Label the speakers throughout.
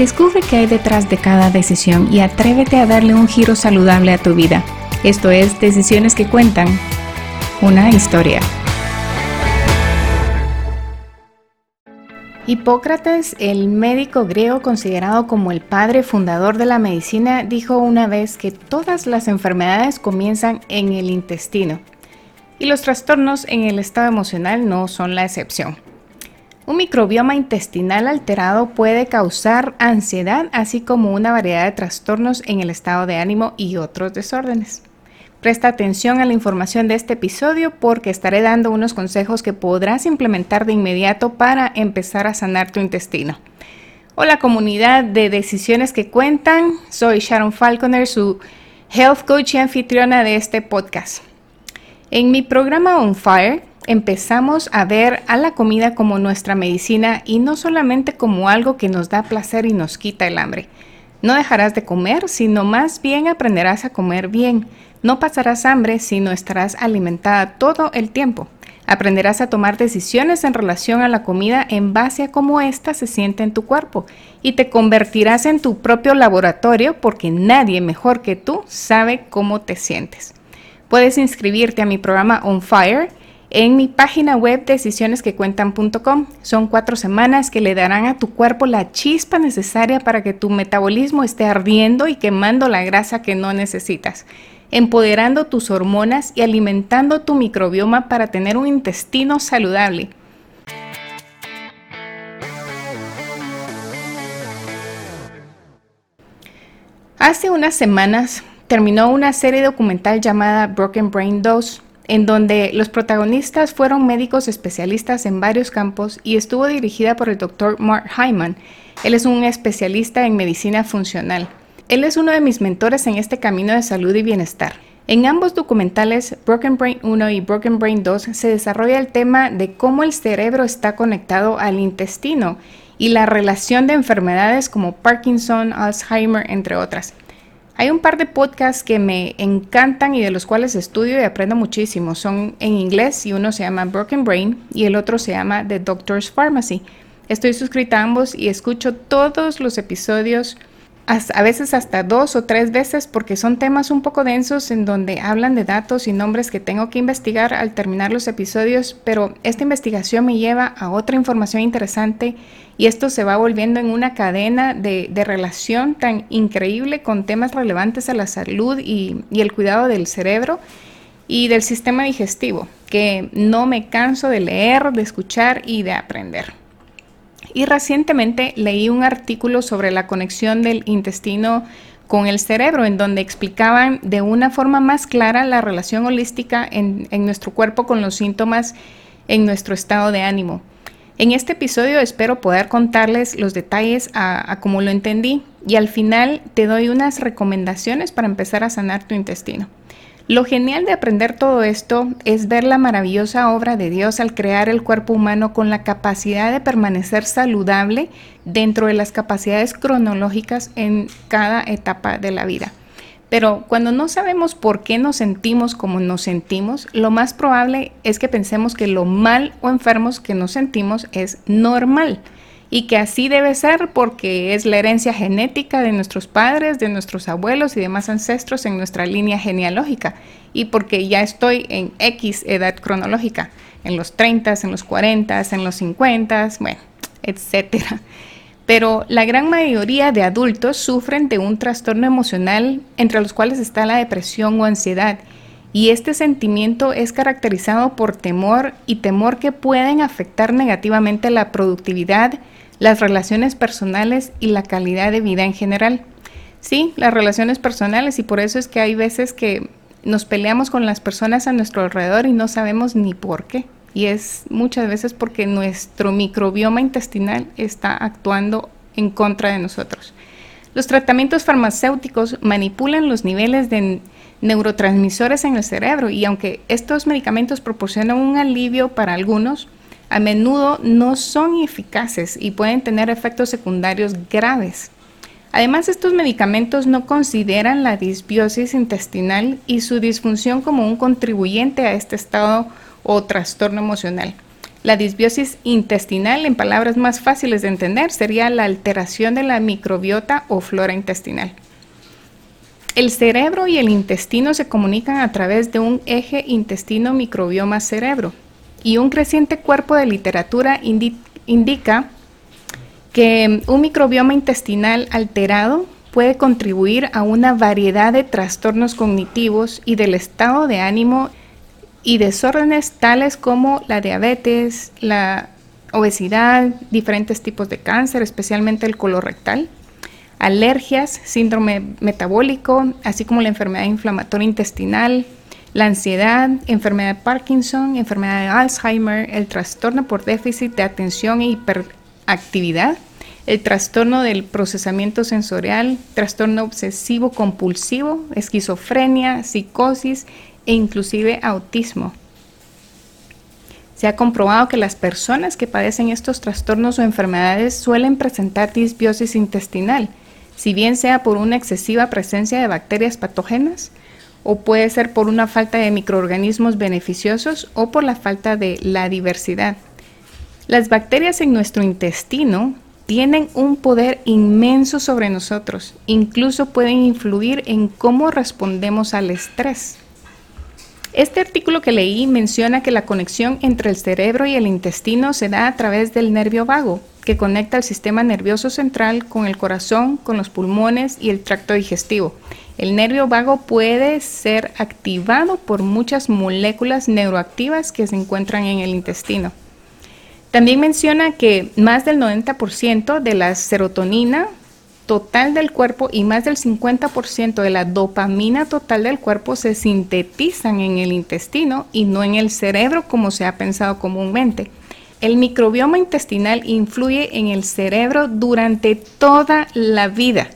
Speaker 1: Descubre qué hay detrás de cada decisión y atrévete a darle un giro saludable a tu vida. Esto es Decisiones que Cuentan, una historia. Hipócrates, el médico griego considerado como el padre fundador de la medicina, dijo una vez que todas las enfermedades comienzan en el intestino y los trastornos en el estado emocional no son la excepción. Un microbioma intestinal alterado puede causar ansiedad, así como una variedad de trastornos en el estado de ánimo y otros desórdenes. Presta atención a la información de este episodio porque estaré dando unos consejos que podrás implementar de inmediato para empezar a sanar tu intestino. Hola comunidad de decisiones que cuentan, soy Sharon Falconer, su health coach y anfitriona de este podcast. En mi programa On Fire empezamos a ver a la comida como nuestra medicina y no solamente como algo que nos da placer y nos quita el hambre. No dejarás de comer, sino más bien aprenderás a comer bien. No pasarás hambre, sino estarás alimentada todo el tiempo. Aprenderás a tomar decisiones en relación a la comida en base a cómo ésta se siente en tu cuerpo y te convertirás en tu propio laboratorio porque nadie mejor que tú sabe cómo te sientes. Puedes inscribirte a mi programa On Fire en mi página web decisionesquecuentan.com. Son cuatro semanas que le darán a tu cuerpo la chispa necesaria para que tu metabolismo esté ardiendo y quemando la grasa que no necesitas, empoderando tus hormonas y alimentando tu microbioma para tener un intestino saludable. Hace unas semanas terminó una serie documental llamada Broken Brain 2, en donde los protagonistas fueron médicos especialistas en varios campos y estuvo dirigida por el Dr. Mark Hyman. Él es un especialista en medicina funcional. Él es uno de mis mentores en este camino de salud y bienestar. En ambos documentales, Broken Brain 1 y Broken Brain 2, se desarrolla el tema de cómo el cerebro está conectado al intestino y la relación de enfermedades como Parkinson, Alzheimer, entre otras. Hay un par de podcasts que me encantan y de los cuales estudio y aprendo muchísimo. Son en inglés y uno se llama Broken Brain y el otro se llama The Doctor's Pharmacy. Estoy suscrita a ambos y escucho todos los episodios a veces hasta dos o tres veces porque son temas un poco densos en donde hablan de datos y nombres que tengo que investigar al terminar los episodios, pero esta investigación me lleva a otra información interesante y esto se va volviendo en una cadena de, relación tan increíble con temas relevantes a la salud y, y el cuidado del cerebro y del sistema digestivo, que no me canso de leer, de escuchar y de aprender. Y recientemente leí un artículo sobre la conexión del intestino con el cerebro, en donde explicaban de una forma más clara la relación holística en, nuestro cuerpo con los síntomas en nuestro estado de ánimo. En este episodio espero poder contarles los detalles a, a cómo lo entendí y al final te doy unas recomendaciones para empezar a sanar tu intestino. Lo genial de aprender todo esto es ver la maravillosa obra de Dios al crear el cuerpo humano con la capacidad de permanecer saludable dentro de las capacidades cronológicas en cada etapa de la vida. Pero cuando no sabemos por qué nos sentimos como nos sentimos, lo más probable es que pensemos que lo mal o enfermos que nos sentimos es normal y que así debe ser porque es la herencia genética de nuestros padres, de nuestros abuelos y demás ancestros en nuestra línea genealógica y porque ya estoy en X edad cronológica, en los 30, en los 40, en los 50, bueno, etcétera. Pero la gran mayoría de adultos sufren de un trastorno emocional entre los cuales está la depresión o ansiedad. Y este sentimiento es caracterizado por temor y temor que pueden afectar negativamente la productividad, las relaciones personales y la calidad de vida en general. Sí, las relaciones personales y por eso es que hay veces que nos peleamos con las personas a nuestro alrededor y no sabemos ni por qué. Y es muchas veces porque nuestro microbioma intestinal está actuando en contra de nosotros. Los tratamientos farmacéuticos manipulan los niveles de neurotransmisores en el cerebro y aunque estos medicamentos proporcionan un alivio para algunos, a menudo no son eficaces y pueden tener efectos secundarios graves. Además, estos medicamentos no consideran la disbiosis intestinal y su disfunción como un contribuyente a este estado o trastorno emocional. La disbiosis intestinal, en palabras más fáciles de entender, sería la alteración de la microbiota o flora intestinal. El cerebro y el intestino se comunican a través de un eje intestino-microbioma-cerebro y un creciente cuerpo de literatura indica que un microbioma intestinal alterado puede contribuir a una variedad de trastornos cognitivos y del estado de ánimo y desórdenes tales como la diabetes, la obesidad, diferentes tipos de cáncer, especialmente el colorectal, alergias, síndrome metabólico, así como la enfermedad inflamatoria intestinal, la ansiedad, enfermedad de Parkinson, enfermedad de Alzheimer, el trastorno por déficit de atención e hiperactividad, el trastorno del procesamiento sensorial, trastorno obsesivo compulsivo, esquizofrenia, psicosis e inclusive autismo. Se ha comprobado que las personas que padecen estos trastornos o enfermedades suelen presentar disbiosis intestinal, si bien sea por una excesiva presencia de bacterias patógenas, o puede ser por una falta de microorganismos beneficiosos o por la falta de la diversidad. Las bacterias en nuestro intestino tienen un poder inmenso sobre nosotros, incluso pueden influir en cómo respondemos al estrés. Este artículo que leí menciona que la conexión entre el cerebro y el intestino se da a través del nervio vago, que conecta el sistema nervioso central con el corazón, con los pulmones y el tracto digestivo. El nervio vago puede ser activado por muchas moléculas neuroactivas que se encuentran en el intestino. También menciona que más del 90% de la serotonina total del cuerpo y más del 50% de la dopamina total del cuerpo se sintetizan en el intestino y no en el cerebro como se ha pensado comúnmente. El microbioma intestinal influye en el cerebro durante toda la vida.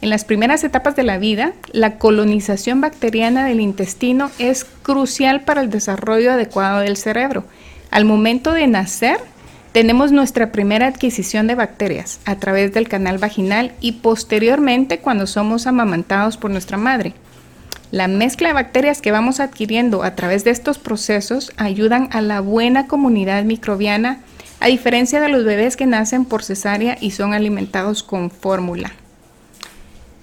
Speaker 1: En las primeras etapas de la vida, la colonización bacteriana del intestino es crucial para el desarrollo adecuado del cerebro. Al momento de nacer, tenemos nuestra primera adquisición de bacterias a través del canal vaginal y posteriormente cuando somos amamantados por nuestra madre. La mezcla de bacterias que vamos adquiriendo a través de estos procesos ayudan a la buena comunidad microbiana, a diferencia de los bebés que nacen por cesárea y son alimentados con fórmula.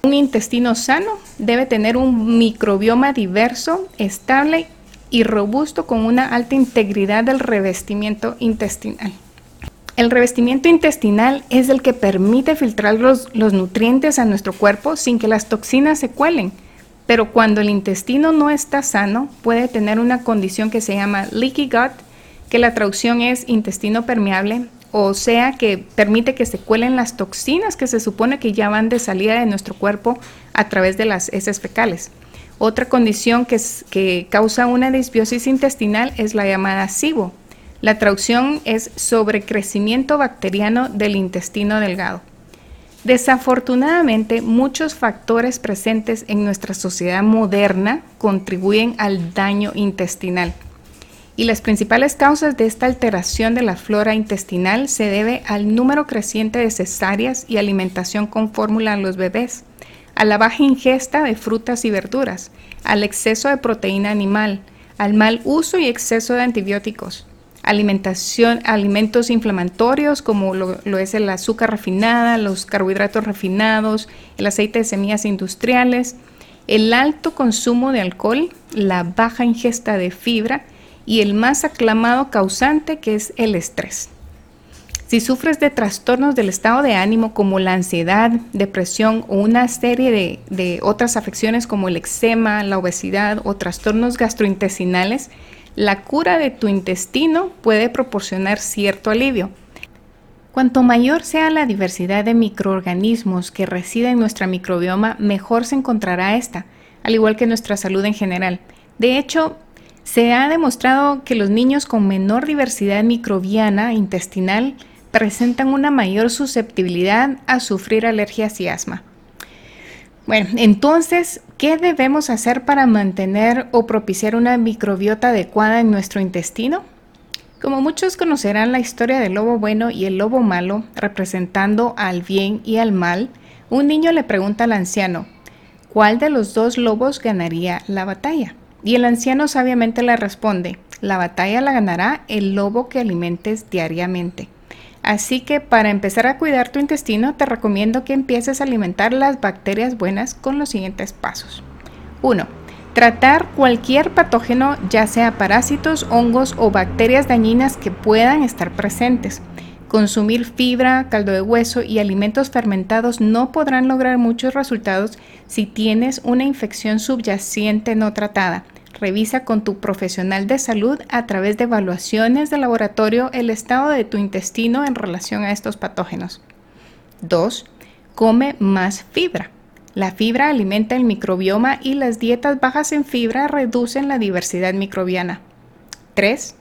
Speaker 1: Un intestino sano debe tener un microbioma diverso, estable y robusto con una alta integridad del revestimiento intestinal. El revestimiento intestinal es el que permite filtrar los, nutrientes a nuestro cuerpo sin que las toxinas se cuelen. Pero cuando el intestino no está sano, puede tener una condición que se llama leaky gut, que la traducción es intestino permeable, o sea que permite que se cuelen las toxinas que se supone que ya van de salida de nuestro cuerpo a través de las heces fecales. Otra condición que, que causa una disbiosis intestinal es la llamada SIBO, la traducción es sobrecrecimiento bacteriano del intestino delgado. Desafortunadamente, muchos factores presentes en nuestra sociedad moderna contribuyen al daño intestinal. Y las principales causas de esta alteración de la flora intestinal se debe al número creciente de cesáreas y alimentación con fórmula en los bebés, a la baja ingesta de frutas y verduras, al exceso de proteína animal, al mal uso y exceso de antibióticos, alimentación, alimentos inflamatorios como lo, es el azúcar refinada, los carbohidratos refinados, el aceite de semillas industriales, el alto consumo de alcohol, la baja ingesta de fibra y el más aclamado causante que es el estrés. Si sufres de trastornos del estado de ánimo como la ansiedad, depresión o una serie de, de otras afecciones como el eczema, la obesidad o trastornos gastrointestinales, la cura de tu intestino puede proporcionar cierto alivio. Cuanto mayor sea la diversidad de microorganismos que residen en nuestra microbioma, mejor se encontrará esta, al igual que nuestra salud en general. De hecho, se ha demostrado que los niños con menor diversidad microbiana intestinal presentan una mayor susceptibilidad a sufrir alergias y asma. Bueno, entonces, ¿qué debemos hacer para mantener o propiciar una microbiota adecuada en nuestro intestino? Como muchos conocerán la historia del lobo bueno y el lobo malo, representando al bien y al mal, un niño le pregunta al anciano, ¿cuál de los dos lobos ganaría la batalla? Y el anciano sabiamente le responde, La batalla la ganará el lobo que alimentes diariamente. Así que para empezar a cuidar tu intestino te recomiendo que empieces a alimentar las bacterias buenas con los siguientes pasos. 1. Tratar cualquier patógeno, ya sea parásitos, hongos o bacterias dañinas que puedan estar presentes. Consumir fibra, caldo de hueso y alimentos fermentados no podrán lograr muchos resultados si tienes una infección subyacente no tratada Revisa con tu profesional de salud a través de evaluaciones de laboratorio el estado de tu intestino en relación a estos patógenos. 2. Come más fibra. La fibra alimenta el microbioma y las dietas bajas en fibra reducen la diversidad microbiana. 3.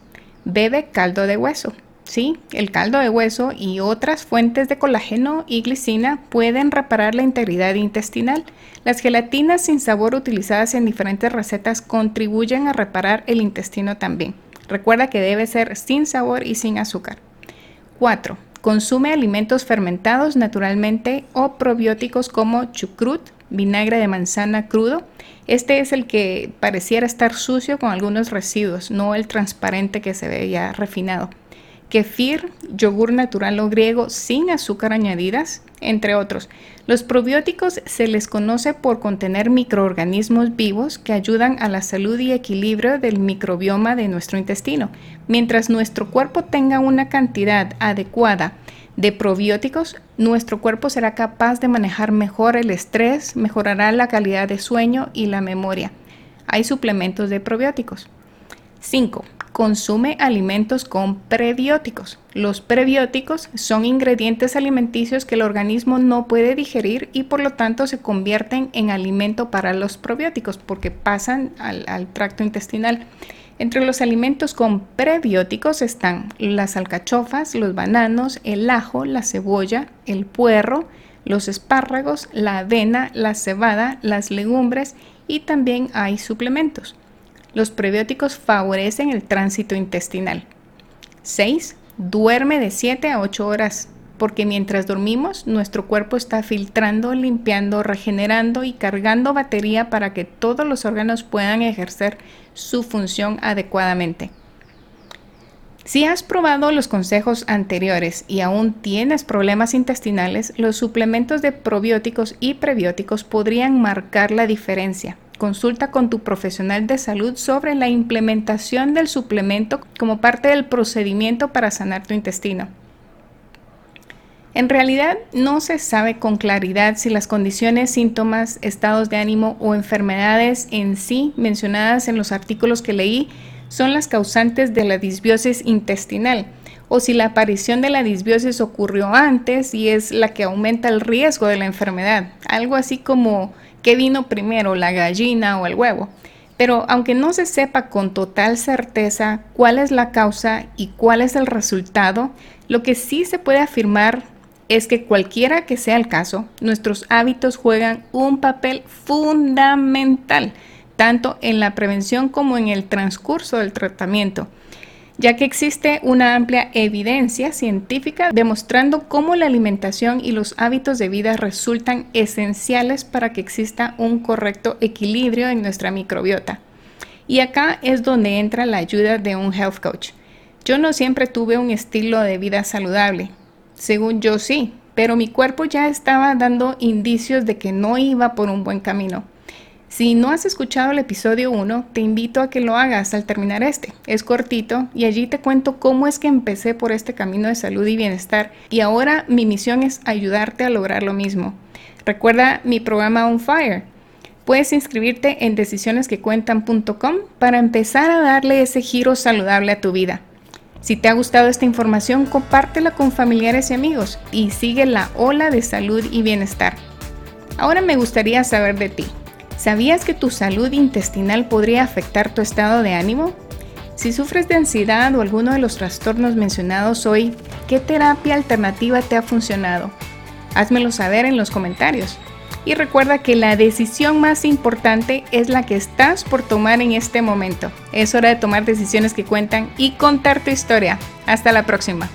Speaker 1: Bebe caldo de hueso. Sí, el caldo de hueso y otras fuentes de colágeno y glicina pueden reparar la integridad intestinal. Las gelatinas sin sabor utilizadas en diferentes recetas contribuyen a reparar el intestino también. Recuerda que debe ser sin sabor y sin azúcar. 4. Consume alimentos fermentados naturalmente o probióticos como chucrut, vinagre de manzana crudo. Este es el que pareciera estar sucio con algunos residuos, no el transparente que se ve ya refinado kefir, yogur natural o griego sin azúcar añadidas, entre otros. Los probióticos se les conoce por contener microorganismos vivos que ayudan a la salud y equilibrio del microbioma de nuestro intestino. Mientras nuestro cuerpo tenga una cantidad adecuada de probióticos, nuestro cuerpo será capaz de manejar mejor el estrés, mejorará la calidad de sueño y la memoria. Hay suplementos de probióticos. 5. Consume alimentos con prebióticos. Los prebióticos son ingredientes alimenticios que el organismo no puede digerir y por lo tanto se convierten en alimento para los probióticos porque pasan al, tracto intestinal. Entre los alimentos con prebióticos están las alcachofas, los bananos, el ajo, la cebolla, el puerro, los espárragos, la avena, la cebada, las legumbres y también hay suplementos. Los prebióticos favorecen el tránsito intestinal. 6. Duerme de 7 a 8 horas, porque mientras dormimos, nuestro cuerpo está filtrando, limpiando, regenerando y cargando batería para que todos los órganos puedan ejercer su función adecuadamente. Si has probado los consejos anteriores y aún tienes problemas intestinales, los suplementos de probióticos y prebióticos podrían marcar la diferencia. Consulta con tu profesional de salud sobre la implementación del suplemento como parte del procedimiento para sanar tu intestino. En realidad no se sabe con claridad si las condiciones, síntomas, estados de ánimo o enfermedades en sí mencionadas en los artículos que leí son las causantes de la disbiosis intestinal o si la aparición de la disbiosis ocurrió antes y es la que aumenta el riesgo de la enfermedad. Algo así como qué vino primero, la gallina o el huevo. Pero aunque no se sepa con total certeza cuál es la causa y cuál es el resultado, lo que sí se puede afirmar es que cualquiera que sea el caso, nuestros hábitos juegan un papel fundamental, tanto en la prevención como en el transcurso del tratamiento ya que existe una amplia evidencia científica demostrando cómo la alimentación y los hábitos de vida resultan esenciales para que exista un correcto equilibrio en nuestra microbiota. Y acá es donde entra la ayuda de un health coach. Yo no siempre tuve un estilo de vida saludable, según yo sí, pero mi cuerpo ya estaba dando indicios de que no iba por un buen camino. Si no has escuchado el episodio 1, te invito a que lo hagas al terminar este. Es cortito y allí te cuento cómo es que empecé por este camino de salud y bienestar y ahora mi misión es ayudarte a lograr lo mismo. Recuerda mi programa On Fire. Puedes inscribirte en decisionesquecuentan.com para empezar a darle ese giro saludable a tu vida. Si te ha gustado esta información, compártela con familiares y amigos y sigue la ola de salud y bienestar. Ahora me gustaría saber de ti. ¿Sabías que tu salud intestinal podría afectar tu estado de ánimo? Si sufres de ansiedad o alguno de los trastornos mencionados hoy, ¿qué terapia alternativa te ha funcionado? Házmelo saber en los comentarios. Y recuerda que la decisión más importante es la que estás por tomar en este momento. Es hora de tomar decisiones que cuentan y contar tu historia. Hasta la próxima.